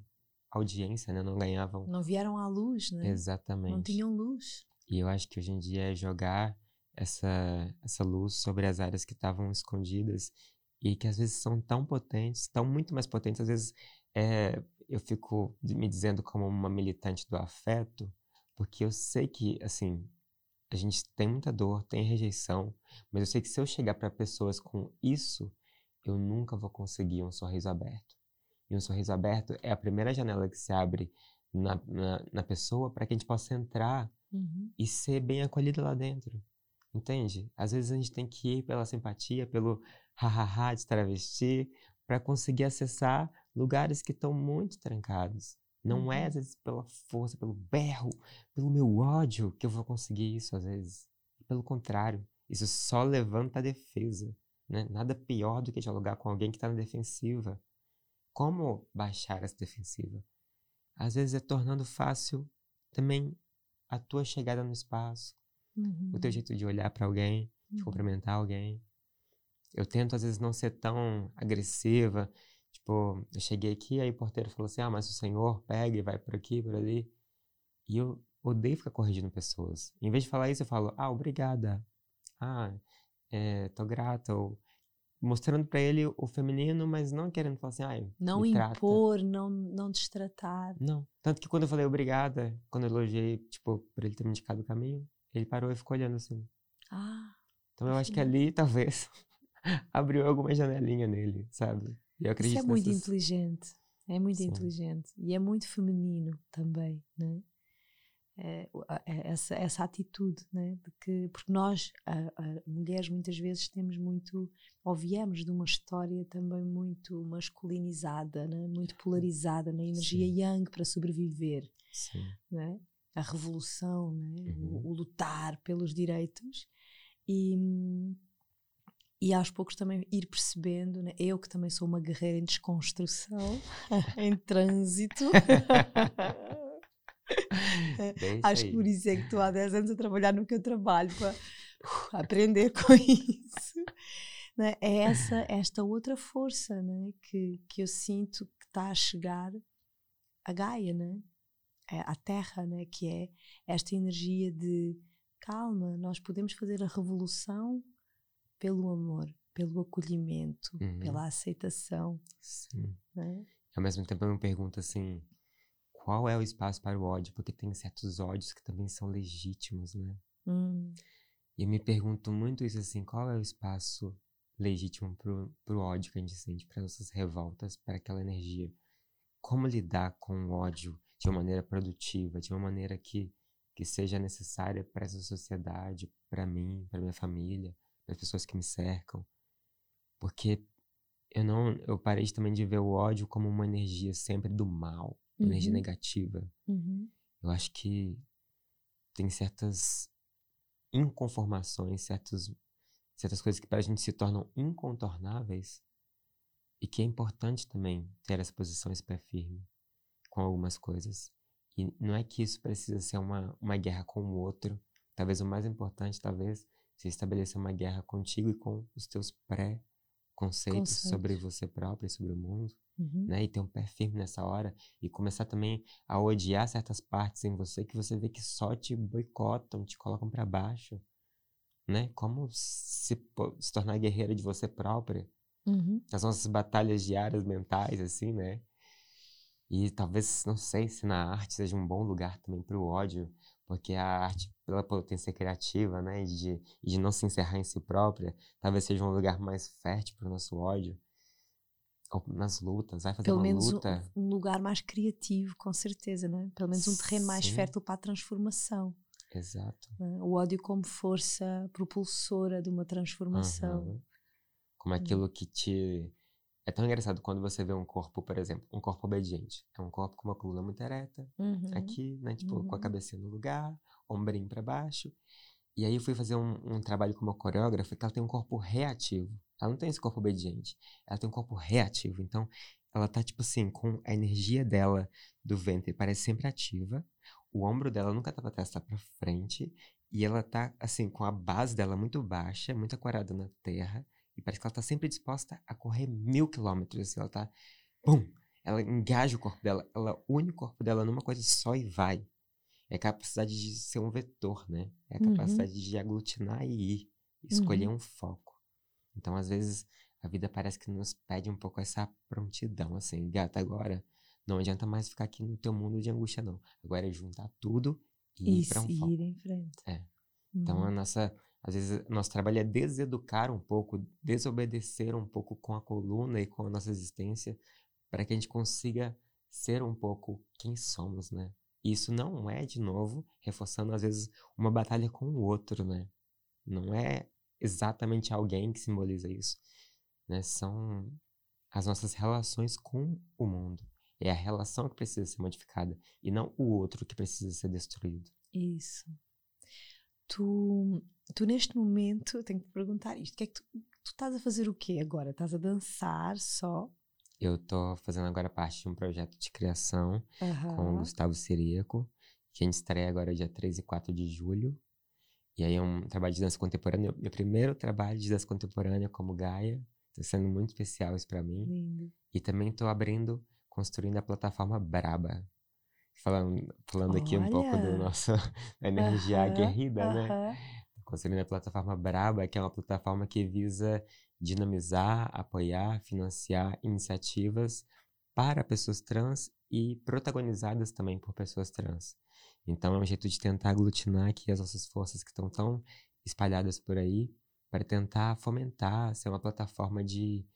audiência, né? Não ganhavam. Não vieram à luz, né? Exatamente. não tinham luz. E eu acho que hoje em dia é jogar essa, essa luz sobre as áreas que estavam escondidas e que às vezes são tão potentes, tão muito mais potentes. Às vezes é, eu fico me dizendo como uma militante do afeto, porque eu sei que, assim, a gente tem muita dor, tem rejeição, mas eu sei que se eu chegar para pessoas com isso, eu nunca vou conseguir um sorriso aberto. E um sorriso aberto é a primeira janela que se abre na, na, na pessoa para que a gente possa entrar Uhum. e ser bem acolhida lá dentro. Entende? Às vezes a gente tem que ir pela simpatia, pelo hahaha de travesti, para conseguir acessar lugares que estão muito trancados. Não é, Uhum. às vezes, pela força, pelo berro, pelo meu ódio que eu vou conseguir isso, às vezes. Pelo contrário, isso só levanta a defesa. Né? Nada pior do que dialogar com alguém que está na defensiva. Como baixar essa defensiva? Às vezes é tornando fácil também a tua chegada no espaço, Uhum. o teu jeito de olhar para alguém, de Uhum. cumprimentar alguém. Eu tento, às vezes, não ser tão agressiva. Tipo, eu cheguei aqui, aí o porteiro falou assim: ah, mas o senhor pega e vai por aqui, por ali. E eu odeio ficar corrigindo pessoas. Em vez de falar isso, eu falo: ah, obrigada. Ah, é, tô grata. Ou mostrando para ele o feminino, mas não querendo falar assim: ah, Não me trata. impor, não, não destratar. Não. Tanto que quando eu falei obrigada, quando eu elogiei, tipo, por ele ter me indicado o caminho, ele parou e ficou olhando assim. Ah, Então eu acho que ali, talvez, abriu alguma janelinha nele, sabe? Eu acredito isso é muito nessas... inteligente. É muito Sim. inteligente. E é muito feminino também, né? É, é essa, essa atitude, né? De que, porque nós, a- a- mulheres, muitas vezes temos muito, ou viemos de uma história também muito masculinizada, né? muito polarizada na energia Sim. yang para sobreviver. Sim. né? a revolução, né? Uhum. o, o lutar pelos direitos e, e aos poucos também ir percebendo, né? eu que também sou uma guerreira em desconstrução, em trânsito. Acho que por isso é que estou há 10 anos a trabalhar no que eu trabalho, para uh, aprender com isso. né? É essa, esta outra força né? que, que eu sinto que está a chegar a Gaia, né? É a Terra, né? que é esta energia de calma, nós podemos fazer a revolução pelo amor, pelo acolhimento, Uhum. pela aceitação. Sim. Né? Ao mesmo tempo eu me pergunto assim, qual é o espaço para o ódio? Porque tem certos ódios que também são legítimos, né? Hum, E eu me pergunto muito isso assim, qual é o espaço legítimo pro, pro ódio que a gente sente, para nossas revoltas, para aquela energia? como lidar com o ódio de uma maneira produtiva, de uma maneira que, que seja necessária para essa sociedade, para mim, para minha família, para as pessoas que me cercam. Porque eu não eu parei também de ver o ódio como uma energia sempre do mal, uhum. energia negativa. Uhum. Eu acho que tem certas inconformações, certos, certas coisas que para a gente se tornam incontornáveis e que é importante também ter essa posição, esse pé firme com algumas coisas. E não é que isso precisa ser uma, uma guerra com o outro. Talvez o mais importante, talvez, estabelecer uma guerra contigo e com os teus pré-conceitos sobre você próprio e sobre o mundo. Uhum. Né? E ter um pé firme nessa hora e começar também a odiar certas partes em você que você vê que só te boicotam, te colocam para baixo. Né? Como se, se tornar guerreira de você própria. Uhum. As nossas batalhas diárias mentais, assim, né? E talvez, não sei se na arte seja um bom lugar também para o ódio, porque a arte, pela potência criativa, né, de, de não se encerrar em si própria, talvez seja um lugar mais fértil para o nosso ódio. Ou nas lutas, vai fazer Pelo uma menos luta. Um, um lugar mais criativo, com certeza, não é? Pelo menos um terreno mais Sim. fértil para a transformação. Exato. não é? O ódio como força propulsora de uma transformação. Uhum. Como aquilo que te. É tão engraçado quando você vê um corpo, por exemplo, um corpo obediente. É um corpo com uma coluna muito ereta, Uhum. aqui, né? Tipo, com a Uhum. cabecinha no lugar, ombrinho para baixo. E aí eu fui fazer um, um trabalho com uma coreógrafa que ela tem um corpo reativo. Ela não tem esse corpo obediente. Ela tem um corpo reativo. Então, ela tá, tipo assim, com a energia dela do ventre parece sempre ativa. O ombro dela nunca tá pra trás, tá pra frente. E ela tá, assim, com a base dela muito baixa, muito aquarada na terra. E parece que ela tá sempre disposta a correr mil quilômetros. Assim, ela tá. Pum! Ela engaja o corpo dela. Ela une o corpo dela numa coisa só e vai. É a capacidade de ser um vetor, né? É a Uhum. capacidade de aglutinar e ir. Escolher um foco. Então, às vezes, a vida parece que nos pede um pouco essa prontidão, assim, gata, agora não adianta mais ficar aqui no teu mundo de angústia, não. Agora é juntar tudo e ir E para um seguir foco. em frente. É. Então, Uhum. a nossa, às vezes, nosso trabalho é deseducar um pouco, desobedecer um pouco com a coluna e com a nossa existência, para que a gente consiga ser um pouco quem somos, né? Isso não é, de novo, reforçando às vezes uma batalha com o outro, né? Não é exatamente alguém que simboliza isso, né? São as nossas relações com o mundo. É a relação que precisa ser modificada e não o outro que precisa ser destruído. Isso. Tu, tu neste momento, tenho que te perguntar isto, que é que tu, tu estás a fazer o quê agora? Estás a dançar só? Eu tô fazendo agora parte de um projeto de criação com o. Gustavo Siríaco, que a gente estreia agora dia 3 e 4 de julho. E aí é um trabalho de dança contemporânea, meu primeiro trabalho de dança contemporânea como Gaia. Tá sendo muito especial isso pra mim. Lindo. E também tô abrindo, construindo a plataforma Braba. Falando, falando aqui um pouco da energia Aham, aguerrida, né? construindo a plataforma Braba, que é uma plataforma que visa dinamizar, apoiar, financiar iniciativas para pessoas trans e protagonizadas também por pessoas trans. Então é um jeito de tentar aglutinar aqui as nossas forças que estão tão espalhadas por aí para tentar fomentar, ser uma plataforma de,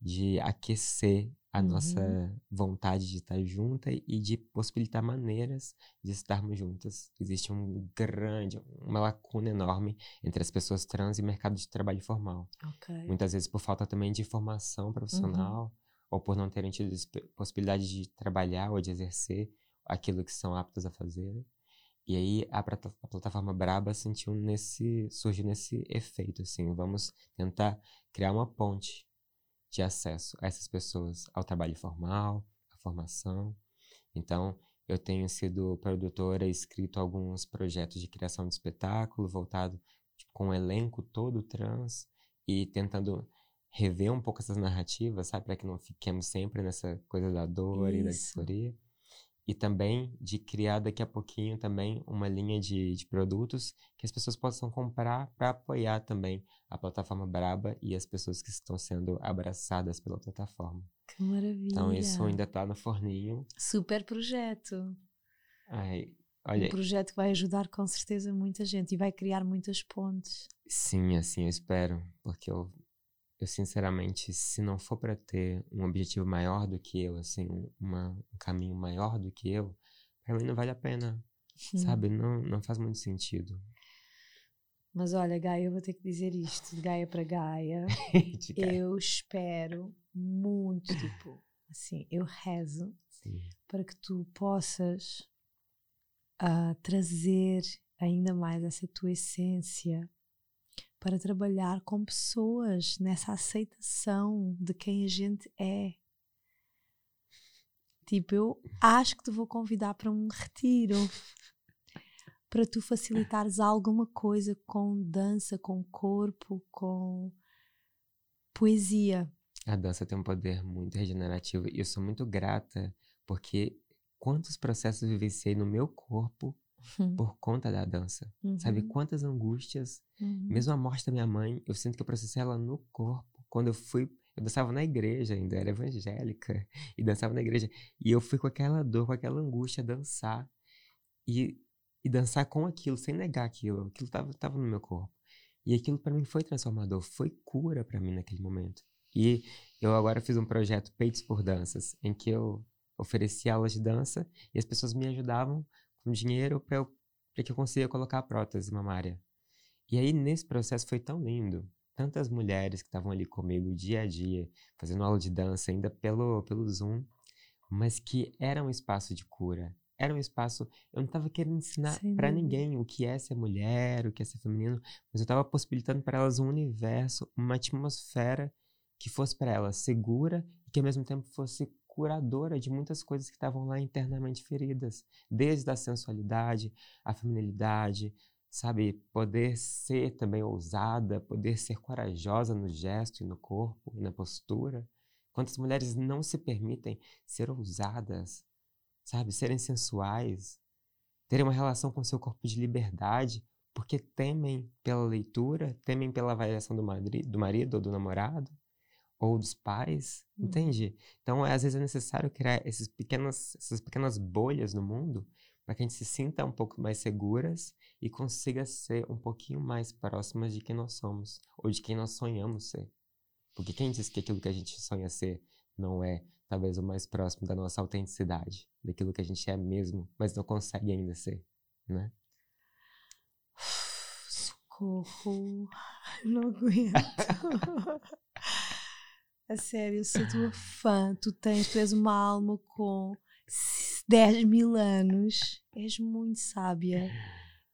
de aquecer a Uhum. nossa vontade de estar junta e de possibilitar maneiras de estarmos juntas. Existe um grande, uma lacuna enorme entre as pessoas trans e o mercado de trabalho formal. Ok. Muitas vezes por falta também de formação profissional ou por não terem tido possibilidade de trabalhar ou de exercer aquilo que são aptos a fazer. E aí a, a plataforma Braba sentiu nesse surgiu nesse efeito assim, vamos tentar criar uma ponte de acesso a essas pessoas ao trabalho formal, à formação. Então, eu tenho sido produtora e escrito alguns projetos de criação de espetáculo voltado tipo, com o elenco todo trans e tentando rever um pouco essas narrativas, sabe, para que não fiquemos sempre nessa coisa da dor e da Isso. disforia. E também de criar daqui a pouquinho também uma linha de, de produtos que as pessoas possam comprar para apoiar também a plataforma Braba e as pessoas que estão sendo abraçadas pela plataforma. Que maravilha. Então isso ainda está no forninho. Super projeto. Ai, olha, Um projeto que vai ajudar com certeza muita gente e vai criar muitas pontes. sim, assim, eu espero, porque eu, eu sinceramente, se não for para ter um objetivo maior do que eu, assim, um, uma, um caminho maior do que eu, para mim não vale a pena, hum. sabe? Não, não faz muito sentido. Mas olha, Gaia, eu vou ter que dizer isto, de Gaia para Gaia. eu espero muito, tipo, assim, eu rezo Sim. para que tu possas uh, trazer ainda mais essa tua essência para trabalhar com pessoas nessa aceitação de quem a gente é. Tipo, eu acho que te vou convidar para um retiro para tu facilitares alguma coisa com dança, com corpo, com poesia. A dança tem um poder muito regenerativo e eu sou muito grata porque quantos processos vivenciei no meu corpo uhum. por conta da dança. Uhum. Sabe quantas angústias, uhum. mesmo a morte da minha mãe, eu sinto que eu processei ela no corpo. Quando eu fui, eu dançava na igreja ainda, era evangélica, e dançava na igreja. E eu fui com aquela dor, com aquela angústia dançar. E, e dançar com aquilo, sem negar aquilo. Aquilo estava tava no meu corpo. E aquilo para mim foi transformador, foi cura para mim naquele momento. E eu agora fiz um projeto Peitos por Danças, em que eu ofereci aulas de dança e as pessoas me ajudavam com dinheiro para que eu consiga colocar a prótese mamária. E aí, nesse processo, foi tão lindo. Tantas mulheres que estavam ali comigo dia a dia, fazendo aula de dança, ainda pelo, pelo Zoom, mas que era um espaço de cura. Era um espaço. Eu não estava querendo ensinar para ninguém o que é ser mulher, o que é ser feminino, mas eu estava possibilitando para elas um universo, uma atmosfera que fosse para elas segura e que ao mesmo tempo fosse curadora de muitas coisas que estavam lá internamente feridas, desde a sensualidade, a feminilidade, sabe, poder ser também ousada, poder ser corajosa no gesto e no corpo e na postura. Quantas mulheres não se permitem ser ousadas, sabe, serem sensuais, terem uma relação com seu corpo de liberdade, porque temem pela leitura, temem pela avaliação do, marido, do marido ou do namorado, ou dos pais, uhum. entende? Então, às vezes é necessário criar esses pequenas, essas pequenas bolhas no mundo para que a gente se sinta um pouco mais seguras e consiga ser um pouquinho mais próximas de quem nós somos ou de quem nós sonhamos ser. Porque quem diz que aquilo que a gente sonha ser não é talvez o mais próximo da nossa autenticidade, daquilo que a gente é mesmo, mas não consegue ainda ser, né? Socorro, não aguento. A sério, eu sou tua fã. Tu tens, tu és uma alma com 10 mil anos. És muito sábia.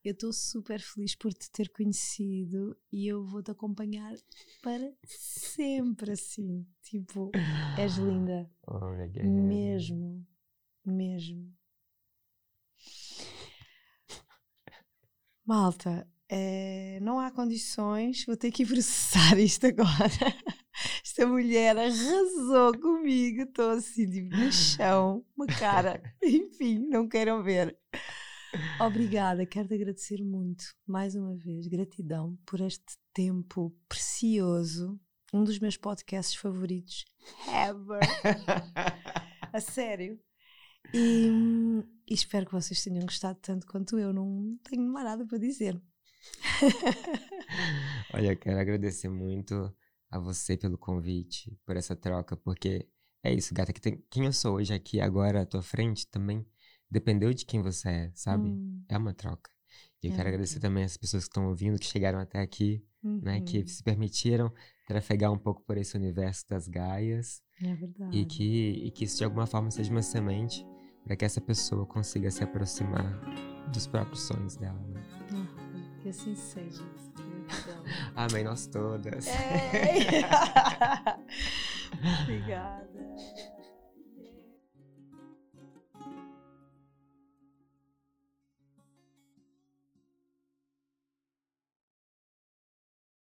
Eu estou super feliz por te ter conhecido e eu vou-te acompanhar para sempre assim. Tipo, és linda. Mesmo. Mesmo. Malta, é, não há condições, vou ter que processar isto agora. Esta mulher arrasou comigo, estou assim, tipo, no chão, uma cara. Enfim, não queiram ver. Obrigada, quero-te agradecer muito, mais uma vez, gratidão por este tempo precioso, um dos meus podcasts favoritos ever. A sério. E, e, espero que vocês tenham gostado tanto quanto eu, não tenho mais nada para dizer. Olha, quero agradecer muito a você pelo convite, por essa troca, porque é isso, gata, que tem, quem eu sou hoje aqui agora à tua frente também dependeu de quem você é, sabe? Hum. É uma troca. E eu é. quero agradecer também as pessoas que estão ouvindo, que chegaram até aqui, uhum. né? Que uhum. se permitiram trafegar um pouco por esse universo das Gaias. É verdade. E que, e que isso de alguma forma seja uma semente para que essa pessoa consiga se aproximar dos próprios sonhos dela, né? Ah, que assim seja. Amém, nós todas. É. Obrigada.